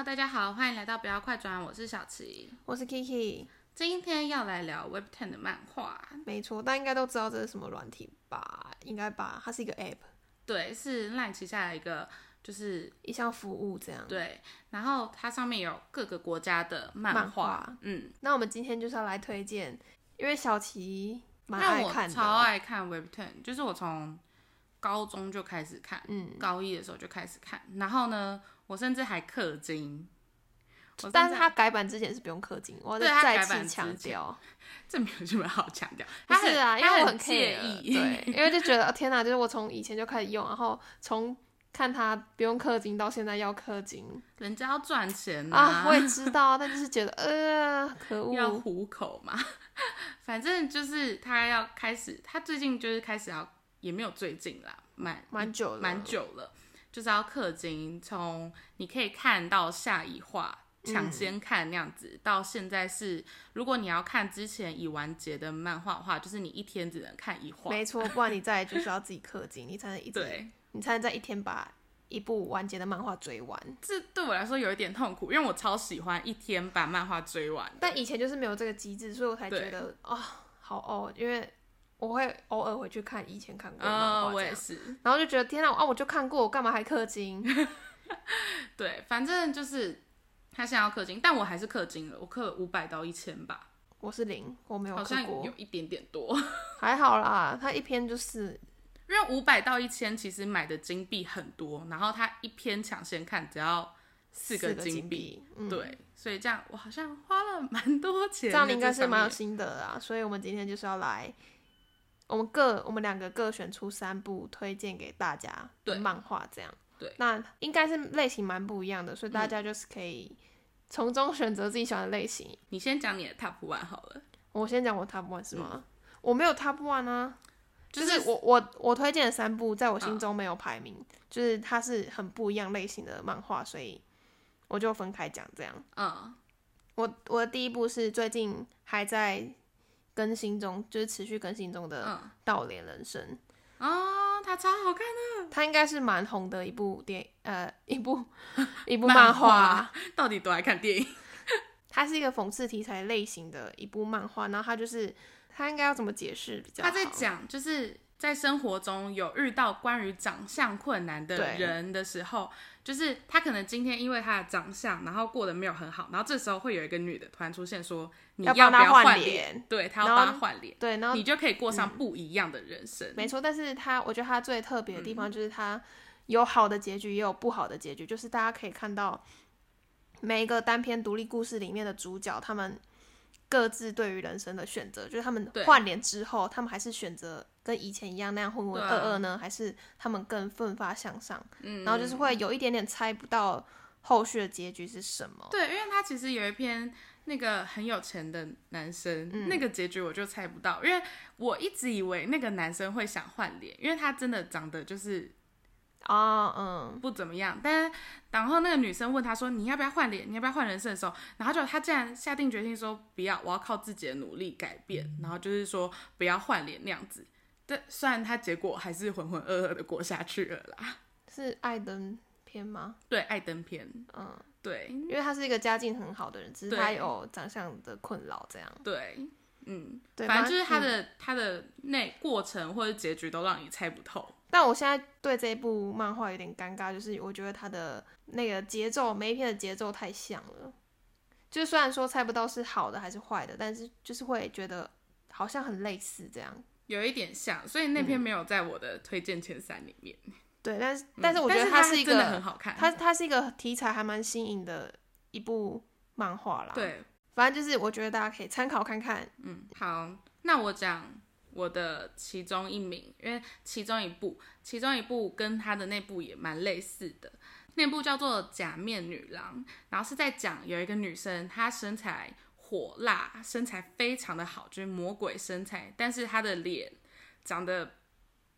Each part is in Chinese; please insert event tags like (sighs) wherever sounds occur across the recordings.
Hello，大家好，欢迎来到不要快转，我是小琪，我是 Kiki。今天要来聊 Web Ten 的漫画，没错，大家应该都知道这是什么软体吧？应该吧？它是一个 App，对，是 Line 旗下的一个，就是一项服务这样。对，然后它上面有各个国家的漫漫画，嗯，那我们今天就是要来推荐，因为小琪蛮爱看的，超爱看 Web Ten，就是我从高中就开始看，嗯，高一的时候就开始看，然后呢，我甚至还氪金。但是他改版之前是不用氪金，我再再次强调，(laughs) 这没有什么好强调，不是啊，因为我很介介意，对，(laughs) 因为就觉得哦天哪，就是我从以前就开始用，然后从看他不用氪金到现在要氪金人家要赚钱啊，我也知道，但就是觉得呃，可恶，要糊口嘛。反正就是他要开始，他最近就是开始要，也没有最近啦，蛮蛮久了，蛮久了，就是要氪金，从你可以看到下一话。抢先看那样子，到现在是，如果你要看之前已完结的漫画的话，就是你一天只能看一话。没错，不然你再就是要自己氪金，你才能一直，(laughs) 对，你才能在一天把一部完结的漫画追完。这对我来说有一点痛苦，因为我超喜欢一天把漫画追完。但以前就是没有这个机制，所以我才觉得啊、好哦，因为我会偶尔回去看以前看过的我也是。然后就觉得天哪，啊我就看过，我干嘛还氪金？(laughs) 对，反正就是他现在要氪金，但我还是氪金了，我氪五百到一千吧，我是零，我没有好像有，一点点多。(laughs) 还好啦，他一篇就是 (laughs) 因为五百到一千其实买的金币很多，然后他一篇抢先看只要四个个金币，嗯，对，所以这样我好像花了蛮多钱的。这样你应该是蛮有心得的啊。所以我们今天就是要来，我们各我们两个各选出三部推荐给大家的对漫画，这样。对那应该是类型蛮不一样的，所以大家就是可以从中选择自己喜欢的类型。你先讲你的 top one 好了，我先讲我 top one 是吗？我没有 top one 啊，就就是我我我推荐的三部，在我心中没有排名，就是它是很不一样类型的漫画，所以我就分开讲这样。嗯，我我的第一部是最近还在更新中，就是持续更新中的嗯《倒脸人生》哦，它超好看的，它应该是蛮红的一部电呃 (laughs) 一部 (laughs) 一部漫漫画。到底多爱看电影？(laughs) 它是一个讽刺题材类型的一部漫画，然后它就是它应该要怎么解释比较好？他在讲就是在生活中有遇到关于长相困难的人的时候，就是他可能今天因为他的长相，然后过得没有很好，然后这时候会有一个女的突然出现说你要不要换换脸对他要帮他换脸，对，然后你就可以过上不一样的人生。没错，但是他我觉得他最特别的地嗯。方就是他有好的结局，也有不好的结局，就是大家可以看到每一个单篇独立故事里面的主角，他们各自对于人生的选择，就是他们对换脸之后，他们还是选择跟以前一样那样浑浑噩噩呢，还是他们更奋发向上？嗯，然后就是会有一点点猜不到后续的结局是什么。对，因为他其实有一篇那个很有钱的男生，嗯那个结局我就猜不到，因为我一直以为那个男生会想换脸，因为他真的长得就是啊，嗯，不怎么样。但是然后那个女生问他说：“你要不要换脸？你要不要换人设？”的时候，然后就他竟然下定决心说：“不要，我要靠自己的努力改变。”然后就是说不要换脸那样子。但虽然他结果还是浑浑噩噩的过下去了啦。是爱登篇吗？对，爱登篇，嗯，对因为他是一个家境很好的人，只是他有长相的困扰这样。对，嗯，对，反正就是他嗯的、他的那过程或者结局都让你猜不透。但我现在对这一部漫画有点尴尬，就是我觉得它的那个节奏，每一篇的节奏太像了。就虽然说猜不到是好的还是坏的，但是就是会觉得好像很类似这样。有一点像，所以那篇没有在我的推荐前三里面。(laughs) 对，但是、嗯但是我觉得它是一真的很，好看。它它是一个题材还蛮新颖的一部漫画啦。，对，反正就是我觉得大家可以参考看看。嗯，好，那我讲我的其中一名，因为其中一部，其中一部跟他的那部也蛮类似的。那部叫做《假面女郎》，然后是在讲有一个女生，她身材火辣，身材非常的好，就是魔鬼身材，但是她的脸长得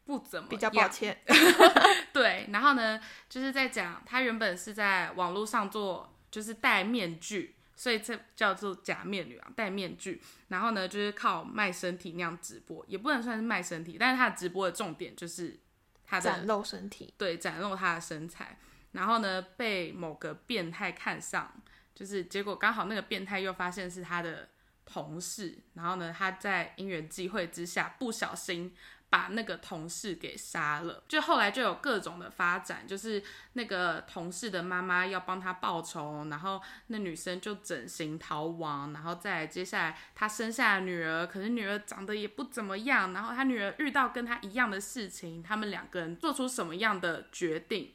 不怎么比较抱歉，(laughs) 对，然后呢，就是在讲她原本是在网络上做，就是戴面具，所以这叫做假面女郎，戴面具。然后呢，就是靠卖身体那样直播，也不能算是卖身体，但是他的直播的重点就是他的展露身体。对展露她的身材。然后呢被某个变态看上，就是结果刚好那个变态又发现是他的同事，然后呢他在因缘际会之下不小心。把那个同事给杀了，就后来就有各种的发展，就是那个同事的妈妈要帮他报仇，然后那女生就整形逃亡，然后再接下来他生下了女儿，可是女儿长得也不怎么样，然后他女儿遇到跟他一样的事情，他们两个人做出什么样的决定？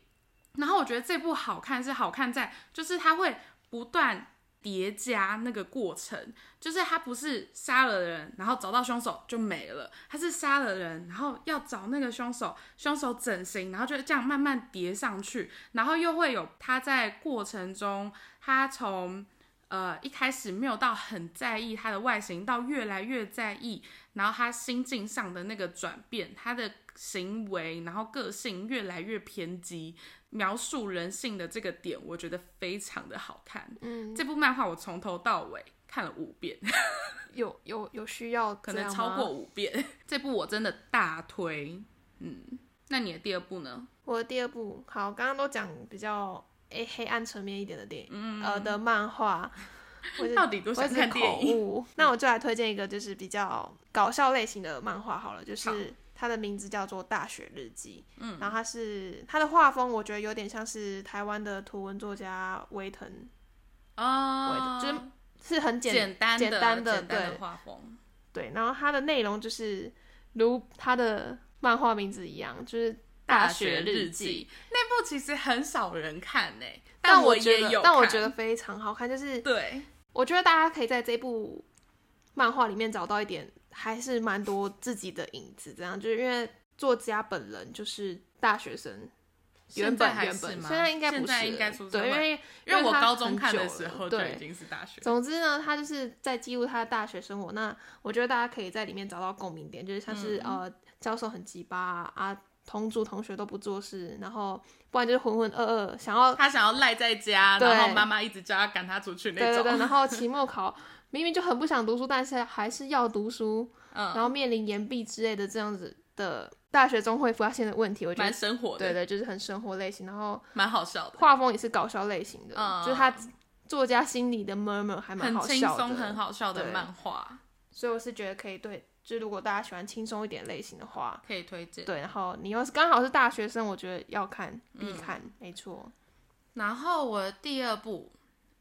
然后我觉得这部好看是好看在，就是他会不断。叠加那个过程，就是他不是杀了人，然后找到凶手就没了，他是杀了人，然后要找那个凶手，凶手整形，然后就这样慢慢叠上去，然后又会有他在过程中，他从呃一开始没有到很在意他的外形，到越来越在意，然后他心境上的那个转变，他的行为，然后个性越来越偏激。描述人性的这个点，我觉得非常的好看。嗯，这部漫画我从头到尾看了五遍，(laughs) 有有有需要可能超过五遍。这部我真的大推。嗯，那你的第二部呢？我的第二部，好，刚刚都讲比较诶黑暗层面一点的电影，呃的漫画。(laughs) 我到底都想看电影？那我就来推荐一个，就是比较搞笑类型的漫画好了，就是。它的名字叫做《大学日记》，嗯，然后它是它的画风，我觉得有点像是台湾的图文作家威腾，啊，就是是很简单简单的对画风，对，然后它的内容就是如它的漫画名字一样，就是《大学日记》。那部其实很少人看呢，但我也有，但我觉得非常好看，就是对，我觉得大家可以在这部漫画里面找到一点。还是蛮多自己的影子，这样就是因为作家本人就是大学生，原本原本现在应该不是，对，因为因为我高中看的时候就已经是大学。总之呢，他就是在记录他的大学生活。那我觉得大家可以在里面找到共鸣点，就是像是呃教授很鸡巴啊，同组同学都不做事，然后不然就是浑浑噩噩，想要他想要赖在家，然后妈妈一直叫他赶他出去那种。对对，然后 (laughs) 期末考。明明就很不想读书，但是还是要读书，嗯。然后面临延毕之类的这样子的大学中会发现的问题，我觉得蛮生活的，对对，就是很生活类型，然后蛮好笑的，画风也是搞笑类型的，嗯。就是他作家心里的 murmur 还蛮好笑的，很轻松、很好笑的漫画，所以我是觉得可以对，就如果大家喜欢轻松一点类型的话，可以推荐。对，然后你又是刚好是大学生，我觉得要看必看，没错。然后我的第二部，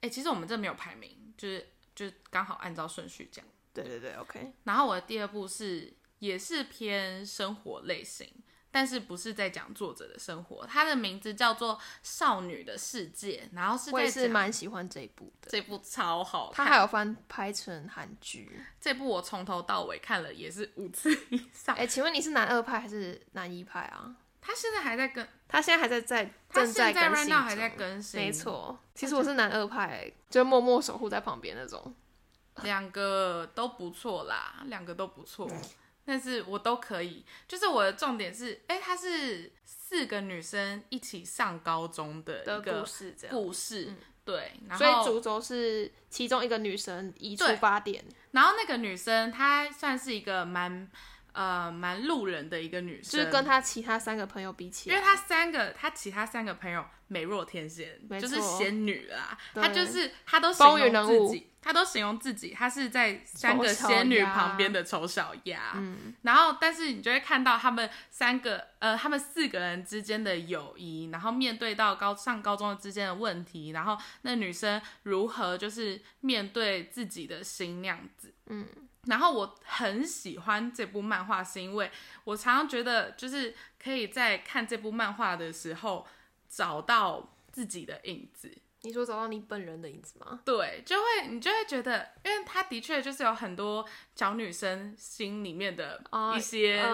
哎，其实我们这没有排名，就是。就刚好按照顺序讲，对对对，OK。然后我的第二部是也是偏生活类型，但是不是在讲作者的生活，它的名字叫做《少女的世界》，然后是我也是蛮喜欢这一部的，这部超好看，它还有翻拍成韩剧。这部我从头到尾看了也是五次以上。哎，请问你是男二派还是男一派啊？他现在还在跟，他现在还在在正在更新，还在更新。没错，其实我是男二派，就默默守护在旁边那种。(laughs) 两个都不错啦，两个都不错，但是我都可以。就是我的重点是，哎，它是四个女生一起上高中的一个故事，故事对。所以主轴是其中一个女生以出发点，然后那个女生她算是一个蛮。呃，蛮路人的一个女生，就是跟她其他三个朋友比起来，因为她三个，她其他三个朋友美若天仙，就是仙女啦。她就是她都形容自己，她都形容自己，她是在三个仙女旁边的丑小鸭。嗯，然后但是你就会看到他们三个，呃，他们四个人之间的友谊，然后面对到高上高中之间的问题，然后那女生如何就是面对自己的心那样子。嗯。然后我很喜欢这部漫画，是因为我常常觉得，就是可以在看这部漫画的时候找到自己的影子。你说找到你本人的影子吗？对，就会你就会觉得，因为他的确就是有很多小女生心里面的一些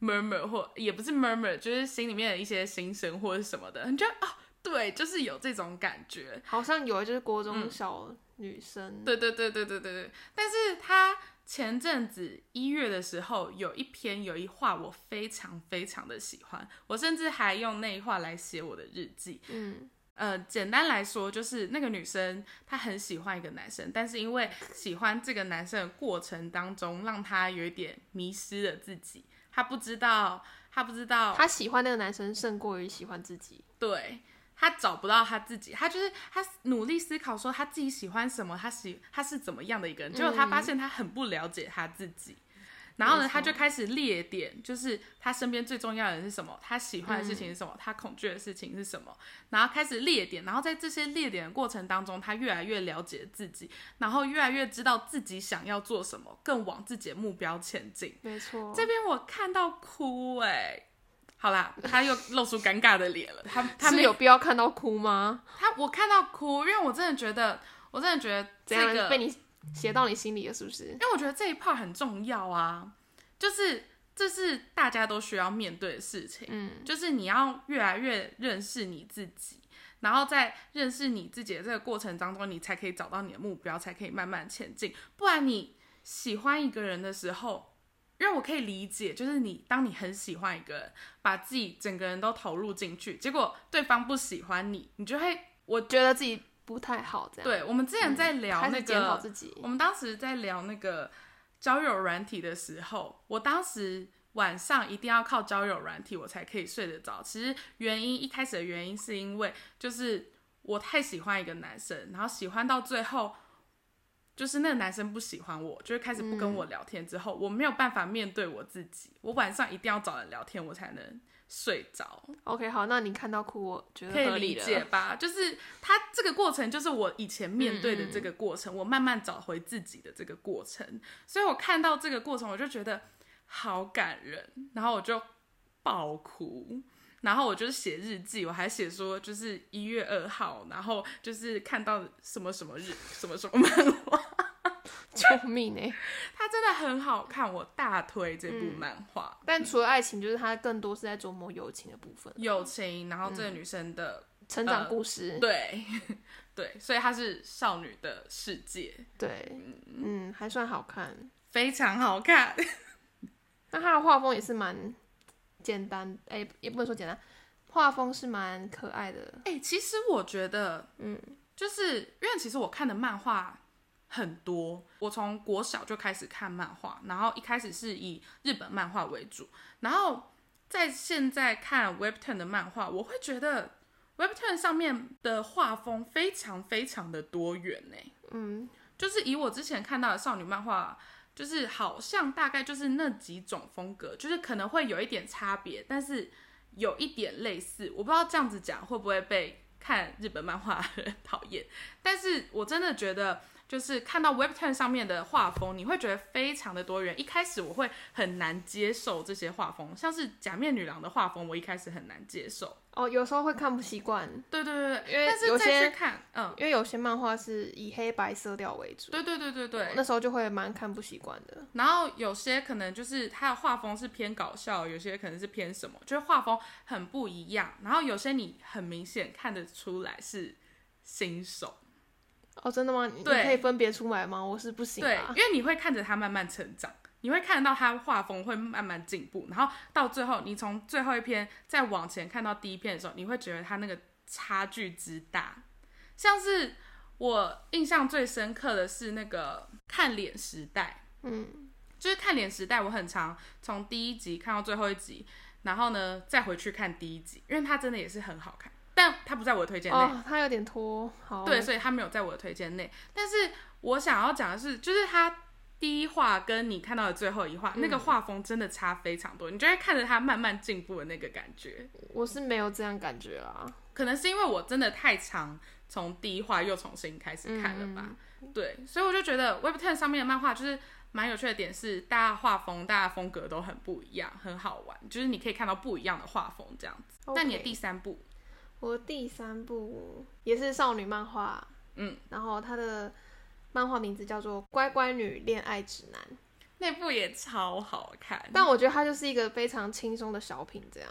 murmur，或也不是 murmur，就是心里面的一些心声或者什么的。你觉得啊，对，就是有这种感觉，好像有，就是国中小女生。对对对对对对对，但是他。前阵子一月的时候，有一篇有一话我非常非常的喜欢，我甚至还用那一话来写我的日记。嗯，呃，简单来说就是那个女生她很喜欢一个男生，但是因为喜欢这个男生的过程当中，让她有一点迷失了自己。她不知道，她不知道，她喜欢那个男生胜过于喜欢自己。对。他找不到他自己，他就是他努力思考说他自己喜欢什么，他喜他是怎么样的一个人，结果他发现他很不了解他自己。然后呢，他就开始列点，就是他身边最重要的人是什么，他喜欢的事情是什么，他恐惧的事情是什么，然后开始列点，然后在这些列点的过程当中，他越来越了解自己，然后越来越知道自己想要做什么，更往自己的目标前进。没错，这边我看到哭哎、好啦，他又露出尴尬的脸了，他他们有必要看到哭吗？他我看到哭，因为我真的觉得，我真的觉得这个被你写到你心里了，是不是因？为我觉得这一 part 很重要啊，就是这是大家都需要面对的事情，嗯，就是你要越来越认识你自己，然后在认识你自己的这个过程当中，你才可以找到你的目标，才可以慢慢前进。不然你喜欢一个人的时候，因为我可以理解，就是你当你很喜欢一个人，把自己整个人都投入进去，结果对方不喜欢你，你就会。我觉得自己不太好，这样对，我们之前在聊那个自己。我们当时在聊那个交友软体的时候，我当时晚上一定要靠交友软体我才可以睡得着。其实原因一开始的原因是因为就是我太喜欢一个男生，然后喜欢到最后。就是那个男生不喜欢我，就是开始不跟我聊天之后，我没有办法面对我自己。我晚上一定要找人聊天，我才能睡着。OK，好，那你看到哭，我觉得可以理解吧？就是他这个过程，就是我以前面对的这个过程，我慢慢找回自己的这个过程。所以我看到这个过程，我就觉得好感人，然后我就爆哭。然后我就是写日记，我还写说就是一月二号，然后就是看到什么什么日什么什么漫画，(laughs) 救命哎！它真的很好看，我大推这部漫画。但除了爱情，就是它更多是在琢磨友情的部分，友情，然后这个女生的、成长故事。对 (laughs) 对，所以它是少女的世界，对，嗯，还算好看。非常好看。(laughs) 那它的画风也是蛮简单，哎、也不能说简单，画风是蛮可爱的。哎、其实我觉得，嗯，就是因为其实我看的漫画很多，我从国小就开始看漫画，然后一开始是以日本漫画为主，然后在现在看 Webtoon 的漫画，我会觉得 Webtoon 上面的画风非常非常的多元呢。嗯，就是以我之前看到的少女漫画，就是好像大概就是那几种风格，就是可能会有一点差别，但是有一点类似。我不知道这样子讲会不会被看日本漫画的人 (laughs) 讨厌，但是我真的觉得。就是看到 Webtoon 上面的画风，你会觉得非常的多元。一开始我会很难接受这些画风，像是假面女郎的画风，我一开始很难接受。哦，有时候会看不习惯，对对对对，因为但是再有些去看，嗯，因为有些漫画是以黑白色调为主，对对对对对，那时候就会蛮看不习惯的。然后有些可能就是它的画风是偏搞笑，有些可能是偏什么，就是画风很不一样。然后有些你很明显看得出来是新手，哦，真的吗？对可以分别出来吗？我是不行对，啊因。为你会看着他慢慢成长，你会看到他画风会慢慢进步，然后到最后，你从最后一篇再往前看到第一篇的时候，你会觉得他那个差距之大。像是我印象最深刻的是那个看脸时代，嗯，就是看脸时代，我很常从第一集看到最后一集，然后呢再回去看第一集，因为它真的也是很好看，但他不在我的推荐内。哦，它有点拖，好，对，所以他没有在我的推荐内。但是我想要讲的是，就是他第一话跟你看到的最后一话，那个画风真的差非常多，你就会看着他慢慢进步的那个感觉。我是没有这样感觉啦。可能是因为我真的太长从第一话又重新开始看了吧，对，所以我就觉得 Webtoon 上面的漫画就是蛮有趣的点是，大家画风、大家风格都很不一样，很好玩，就是你可以看到不一样的画风这样子。那你的第三部，我第三部也是少女漫画，嗯，然后它的漫画名字叫做《乖乖女恋爱指南》，那部也超好看，但我觉得它就是一个非常轻松的小品，这样，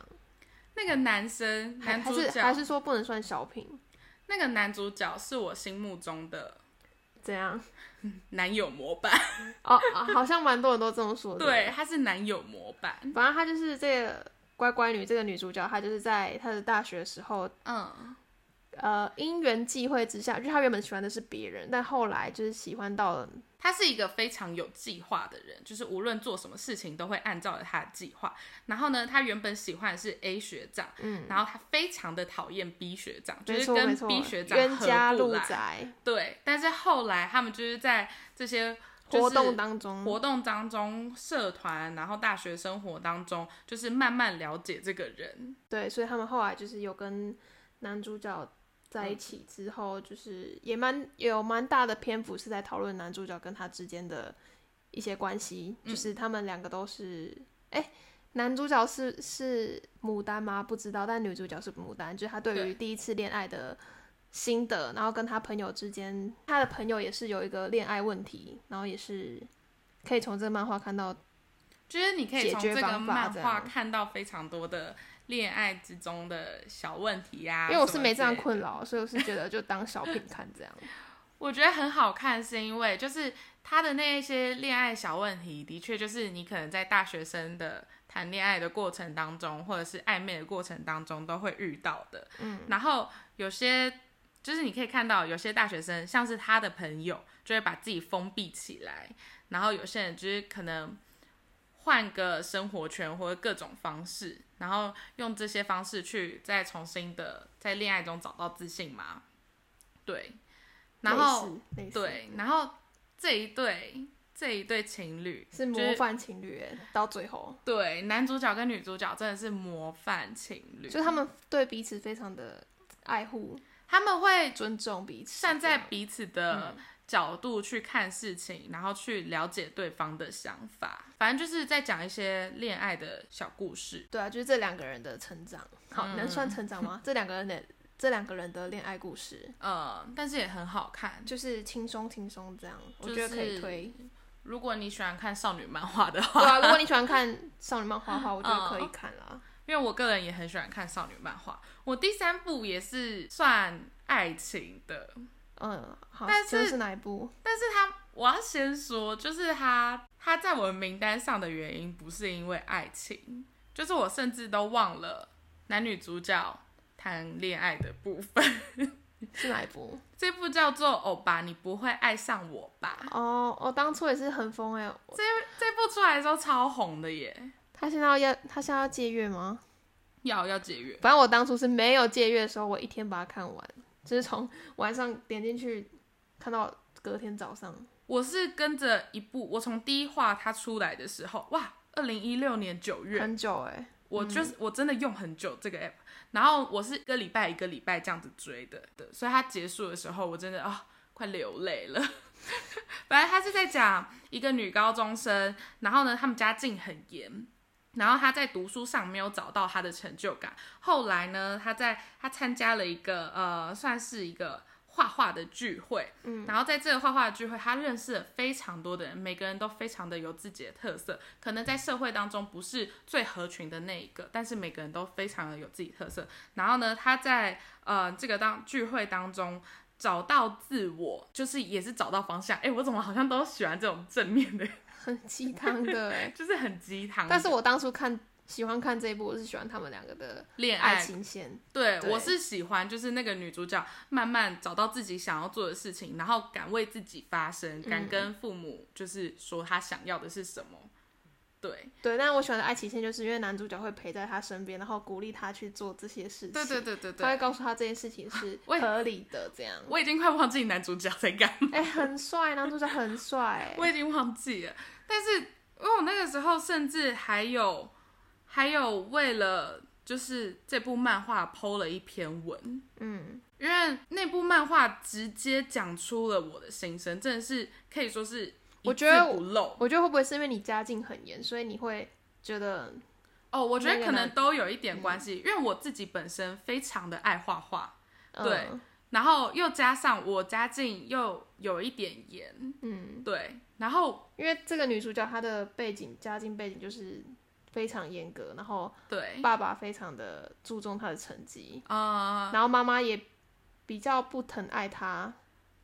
那个男生男主角。还是说不能算小品，那个男主角是我心目中的怎样？男友模板，哦，啊好像蛮多人都这么说的。对，，他是男友模板，反正他就是这个乖乖女这个女主角，她就是在她的大学的时候，嗯，呃因缘际会之下，就她原本喜欢的是别人，但后来就是喜欢到了，她是一个非常有计划的人，就是无论做什么事情都会按照她的计划。然后呢，她原本喜欢的是 A 学长，嗯，然后她非常的讨厌 B 学长，就是跟 B 学长冤家路合不来。窄，对，但是后来他们就是在这些、就是、活动当中，活动当中、社团，然后大学生活当中，就是慢慢了解这个人。对，所以他们后来就是有跟男主角在一起之后，就是也蛮有蛮大的篇幅是在讨论男主角跟他之间的一些关系，就是他们两个都是，哎、男主角是是牡丹吗？不知道，但女主角是牡丹，就是他对对于第一次恋爱的心得，然后跟他朋友之间，他的朋友也是有一个恋爱问题，然后也是可以从这个漫画看到，就是你可以解从这个漫画看到非常多的恋爱之中的小问题呀、因为我是没这样困扰，所以我是觉得就当小品看这样。我觉得很好看，是因为就是他的那一些恋爱小问题，的确就是你可能在大学生的谈恋爱的过程当中，或者是暧昧的过程当中都会遇到的。嗯，然后有些就是你可以看到，有些大学生像是他的朋友，就会把自己封闭起来，然后有些人就是可能换个生活圈或者各种方式，然后用这些方式去再重新的在恋爱中找到自信嘛。对，然后。对，然后这一对这一对情侣是模范情侣耶，到最后对男主角跟女主角真的是模范情侣，就他们对彼此非常的爱护、他们会尊重彼此，站在彼此的角度去看事情，然后去了解对方的想法，反正就是在讲一些恋爱的小故事。对啊，就是这两个人的成长，好、嗯能算成长吗？(laughs) 这两个人的这两个人的恋爱故事，嗯，但是也很好看。就是轻松轻松这样，我觉得可以推。如果你喜欢看少女漫画的话，对啊，如果你喜欢看 (laughs) 少女漫画的话，我觉得可以嗯看啦。因为我个人也很喜欢看少女漫画。我第三部也是算爱情的，嗯，好，但是这是哪一部？但是他，我要先说，就是他他在我的名单上的原因不是因为爱情，就是我甚至都忘了男女主角谈恋爱的部分。(laughs) 是哪一部？这部叫做《欧巴，你不会爱上我吧》。哦，我当初也是很疯哎，这这部出来的时候超红的耶，他现在要要他现在要借阅吗？要要借阅。反正我当初是没有借阅的时候，我一天把它看完，就是从晚上点进去看到隔天早上。我是跟着一部，我从第一话它出来的时候，哇，二零一六年九月，很久哎、我就是、我真的用很久这个 app，然后我是一个礼拜一个礼拜这样子追的，对，所以它结束的时候，我真的啊、快流泪了。(laughs) 反正他是在讲一个女高中生，然后呢，他们家境很严，然后他在读书上没有找到他的成就感。后来呢，他在他参加了一个呃，算是一个画画的聚会，嗯，然后在这个画画的聚会，他认识了非常多的人，每个人都非常的有自己的特色，可能在社会当中不是最合群的那一个，但是每个人都非常的有自己特色。然后呢，他在呃这个当聚会当中。找到自我，就是也是找到方向。哎，我怎么好像都喜欢这种正面的，很鸡汤的哎、(laughs) 就是很鸡汤。但是我当初看喜欢看这一部，我是喜欢他们两个的恋爱情线。对，对我是喜欢，就是那个女主角慢慢找到自己想要做的事情，然后敢为自己发声，敢嗯跟父母就是说她想要的是什么。对，对，但是我喜欢的爱情线，就是因为男主角会陪在他身边，然后鼓励他去做这些事情。对对对对他会，告诉他这件事情是 (laughs) 合理的，这样。我已经快忘记男主角在干嘛，哎、很帅，男主角很帅。(laughs) 我已经忘记了。但是因为我那个时候甚至还有还有为了就是这部漫画 PO 了一篇文，嗯，因为那部漫画直接讲出了我的心声，真的是可以说是一我觉得字不漏。我觉得会不会是因为你家境很严，所以你会觉得哦，我觉得可能都有一点关系，因为我自己本身非常的爱画画，对。嗯然后又加上我家境又有一点严，嗯，对，然后因为这个女主角她的背景家境背景就是非常严格，然后对，爸爸非常的注重她的成绩，呃，然后妈妈也比较不疼爱她，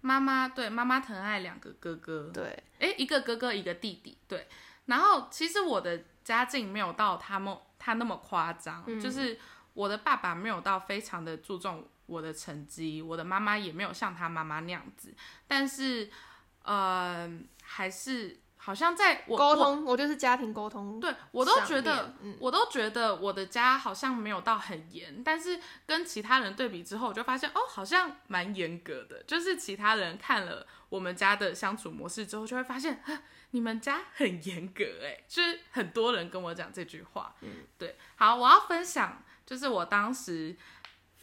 妈妈对妈妈疼爱两个哥哥，对，哎，一个哥哥一个弟弟，对，然后其实我的家境没有到他们他那么夸张，嗯。就是我的爸爸没有到非常的注重我的成绩，我的妈妈也没有像他妈妈那样子，但是呃，还是好像在我我沟通，我就是家庭沟通。对我都觉得，嗯我都觉得我的家好像没有到很严，但是跟其他人对比之后，我就发现哦，好像蛮严格的。就是其他人看了我们家的相处模式之后，就会发现，啊你们家很严格哎，就是很多人跟我讲这句话。嗯，对。好，我要分享，就是我当时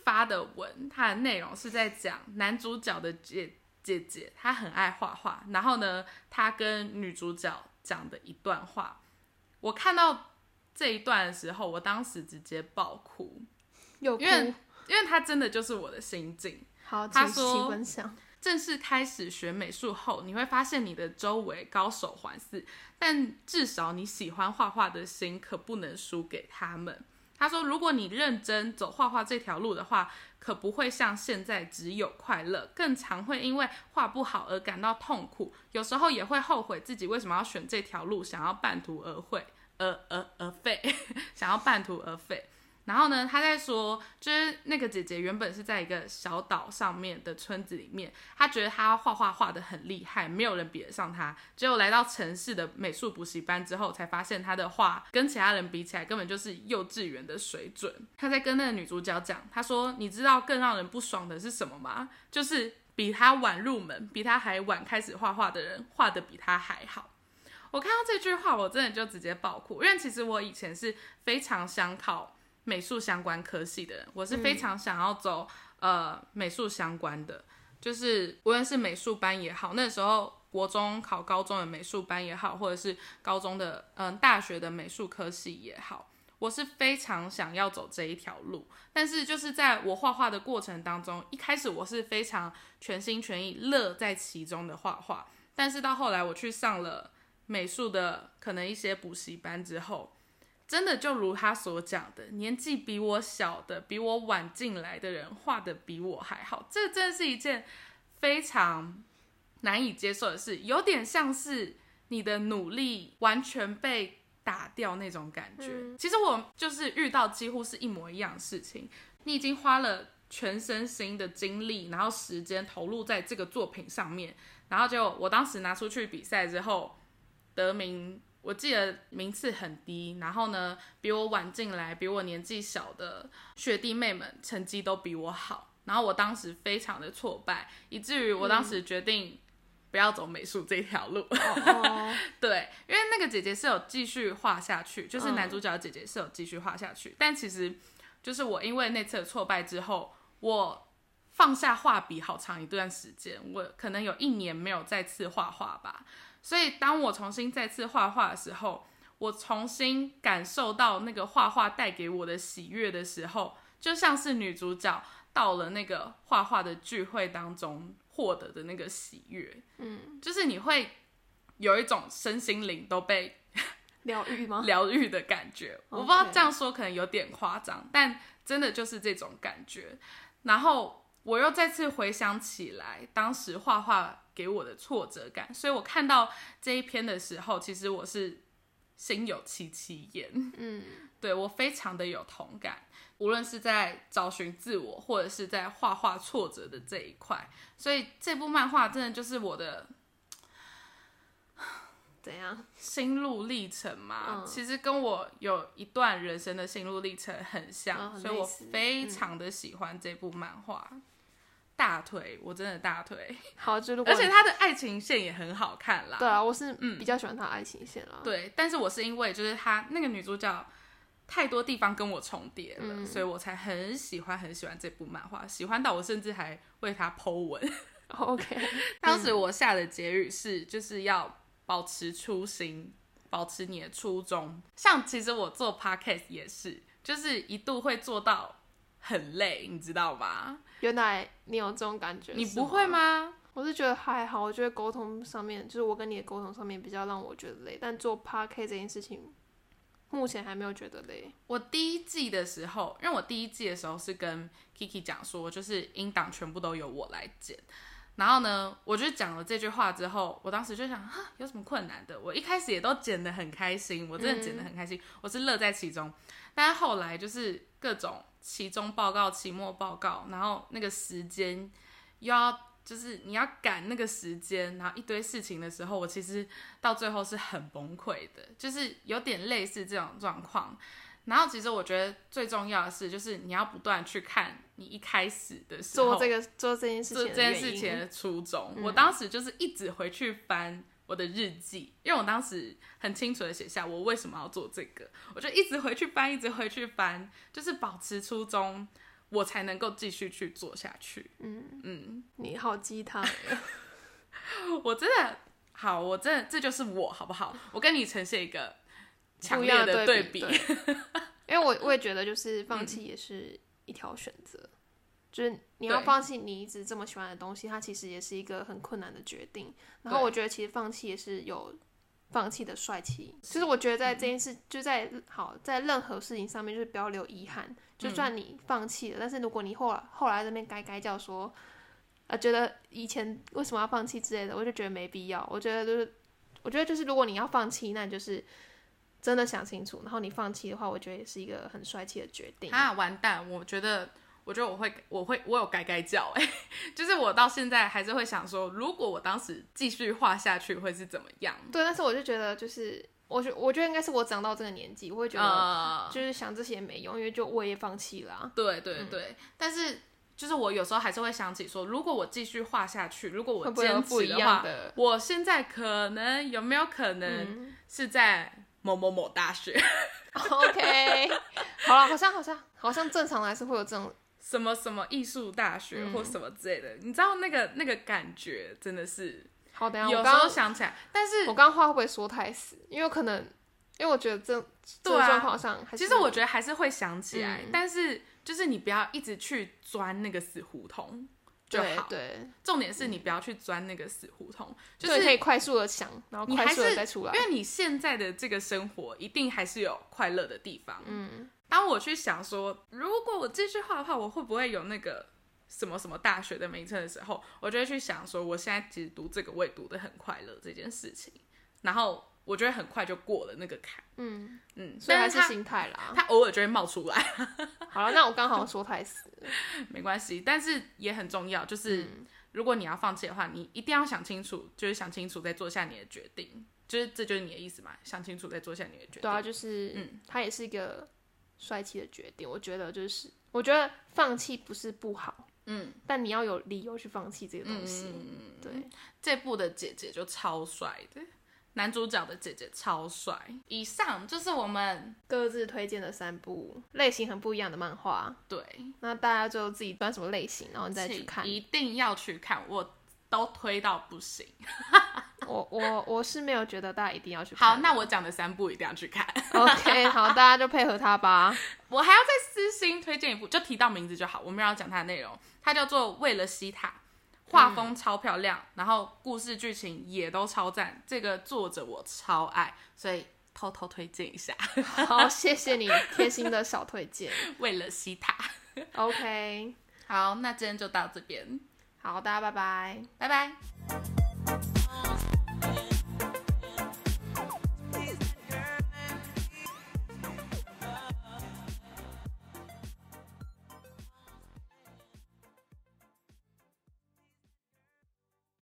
发的文，它的内容是在讲男主角的姐姐姐，她很爱画画，然后呢，她跟女主角讲的一段话，我看到这一段的时候，我当时直接爆哭，有哭因。为因为她真的就是我的心境。好，请他说分享。正式开始学美术后，你会发现你的周围高手环伺，但至少你喜欢画画的心可不能输给他们。他说，如果你认真走画画这条路的话，可不会像现在只有快乐，更常会因为画不好而感到痛苦，有时候也会后悔自己为什么要选这条路，想要半途而废，而而而废，(laughs) 想要半途而废。然后呢，他在说，就是那个姐姐原本是在一个小岛上面的村子里面，她觉得她画画画的很厉害，没有人比得上她。结果来到城市的美术补习班之后，才发现她的画跟其他人比起来，根本就是幼稚园的水准。她在跟那个女主角讲，她说：“你知道更让人不爽的是什么吗？就是比她晚入门，比她还晚开始画画的人，画的比她还好。”我看到这句话，我真的就直接爆哭，因为其实我以前是非常想考美术相关科系的人，我是非常想要走、呃美术相关的，就是无论是美术班也好，那时候国中考高中的美术班也好，或者是高中的嗯、大学的美术科系也好，我是非常想要走这一条路。但是就是在我画画的过程当中，一开始我是非常全心全意乐在其中的画画，但是到后来我去上了美术的可能一些补习班之后。真的就如他所讲的，年纪比我小的、比我晚进来的人画的比我还好，这真的是一件非常难以接受的事，有点像是你的努力完全被打掉那种感觉。嗯其实我就是遇到几乎是一模一样的事情，你已经花了全身心的精力，然后时间投入在这个作品上面，然后就我当时拿出去比赛之后得名。我记得名次很低，然后呢，比我晚进来、比我年纪小的学弟妹们成绩都比我好，然后我当时非常的挫败，以至于我当时决定不要走美术这条路。哦，(laughs) 对，因为那个姐姐是有继续画下去，就是嗯男主角的姐姐是有继续画下去，但其实就是我因为那次的挫败之后，我放下画笔好长一段时间，我可能有一年没有再次画画吧。所以当我重新再次画画的时候，我重新感受到那个画画带给我的喜悦的时候，就像是女主角到了那个画画的聚会当中获得的那个喜悦，嗯，就是你会有一种身心灵都被 (laughs) 疗愈吗？疗愈的感觉。我不知道这样说可能有点夸张，但真的就是这种感觉。然后我又再次回想起来当时画画给我的挫折感，所以我看到这一篇的时候，其实我是心有戚戚焉。嗯，对我非常的有同感，无论是在找寻自我，或者是在画画挫折的这一块，所以这部漫画真的就是我的 (sighs) 怎样？心路历程嘛，嗯。其实跟我有一段人生的心路历程很像，所以我非常的喜欢这部漫画，大腿，我真的大腿，(laughs) 好，就如果而且他的爱情线也很好看啦。对啊，我是嗯比较喜欢他的爱情线啦。对，但是我是因为就是他那个女主角太多地方跟我重叠了，嗯所以我才很喜欢很喜欢这部漫画，喜欢到我甚至还为他剖文。(laughs) OK，(laughs) 当时我下的结语是，就是要保持初心，保持你的初衷。像其实我做 podcast 也是，就是一度会做到很累，你知道吗？原来你有这种感觉，你不会？吗？我是觉得还好，我觉得沟通上面，就是我跟你的沟通上面比较让我觉得累，但做 p a r k 这件事情，目前还没有觉得累。我第一季的时候，因为我第一季的时候是跟 Kiki 讲说，就是音档全部都由我来剪。然后呢，我就讲了这句话之后，我当时就想，哈，有什么困难的？我一开始也都剪得很开心，我真的剪得很开心，我是乐在其中。但是后来就是各种期中报告、期末报告，然后那个时间又要就是你要赶那个时间，然后一堆事情的时候，我其实到最后是很崩溃的，就是有点类似这种状况。然后其实我觉得最重要的是，就是你要不断去看你一开始的时候做这个做这件事情做这件事情的初衷。我当时就是一直回去翻我的日记，因为我当时很清楚的写下我为什么要做这个，我就一直回去翻，一直回去翻，就是保持初衷，我才能够继续去做下去。嗯嗯，你好鸡汤，(laughs) 我真的好，我真的这就是我好不好？我跟你呈现一个强烈的对比。对因为我我也觉得就是 (laughs) 放弃也是一条选择，就是你要放弃你一直这么喜欢的东西，它其实也是一个很困难的决定。然后我觉得其实放弃也是有放弃的帅气，其实我觉得在这件事，就在好在任何事情上面，就是不要留遗憾。就算你放弃了，但是如果你后来后来这边该该叫说，呃，觉得以前为什么要放弃之类的，我就觉得没必要。我觉得就是，我觉得就是如果你要放弃，那你就是真的想清楚，然后你放弃的话，我觉得也是一个很帅气的决定。啊，完蛋！我觉得，我觉得我会，我会，我有改改叫哎、就是我到现在还是会想说，如果我当时继续画下去会是怎么样？对，但是我就觉得就是，我觉我觉得应该是我长到这个年纪，我会觉得呃，就是想这些没用，因为就我也放弃了啊、对对对，但是就是我有时候还是会想起说，如果我继续画下去，如果我坚持的话？我现在可能有没有可能嗯。是在某某某大学，，(laughs) OK，好了，好像好像好像正常来说会有这种，什么什么艺术大学嗯或什么之类的，你知道那个那个感觉真的是好，等一下有时候我刚刚想起来，但是我刚刚话会不会说太死？因为可能，因为我觉得这这对状况上其实我觉得还是会想起来，嗯但是就是你不要一直去钻那个死胡同就好。对对，重点是你不要去钻那个死胡同，就就是可以快速的想，然后快速的再出来因。为你现在的这个生活一定还是有快乐的地方。嗯，当我去想说，如果我继续画的话，我会不会有那个什么什么大学的名称的时候，我就会去想说，我现在其实读这个我也读的很快乐这件事情，然后我觉得很快就过了那个坎。嗯，嗯，所以还是心态啦。他偶尔就会冒出来。(laughs) 好了，那我刚好说太死了。(laughs) 没关系，但是也很重要，就是、嗯如果你要放弃的话，你一定要想清楚，就是想清楚再做下你的决定，就是这就是你的意思嘛？想清楚再做下你的决定。对啊，就是，嗯它也是一个帅气的决定。我觉得就是，我觉得放弃不是不好，嗯，但你要有理由去放弃这个东西。对，这部的姐姐就超帅的，男主角的姐姐超帅。以上就是我们各自推荐的三部类型很不一样的漫画，对那大家就自己端什么类型，然后你再去看。一定要去看，我都推到不行。(laughs) 我我我是没有觉得大家一定要去看好，那我讲的三部一定要去看。OK，好，大家就配合他吧。(laughs) 我还要再私心推荐一部，就提到名字就好，我没有要讲它的内容。它叫做《为了西塔》，画风超漂亮，然后故事剧情也都超赞。这个作者我超爱，所以偷偷推荐一下。(laughs) 好，谢谢你贴心的小推荐。(laughs) 为了西塔，OK，好，那今天就到这边，好，大家拜拜。拜拜。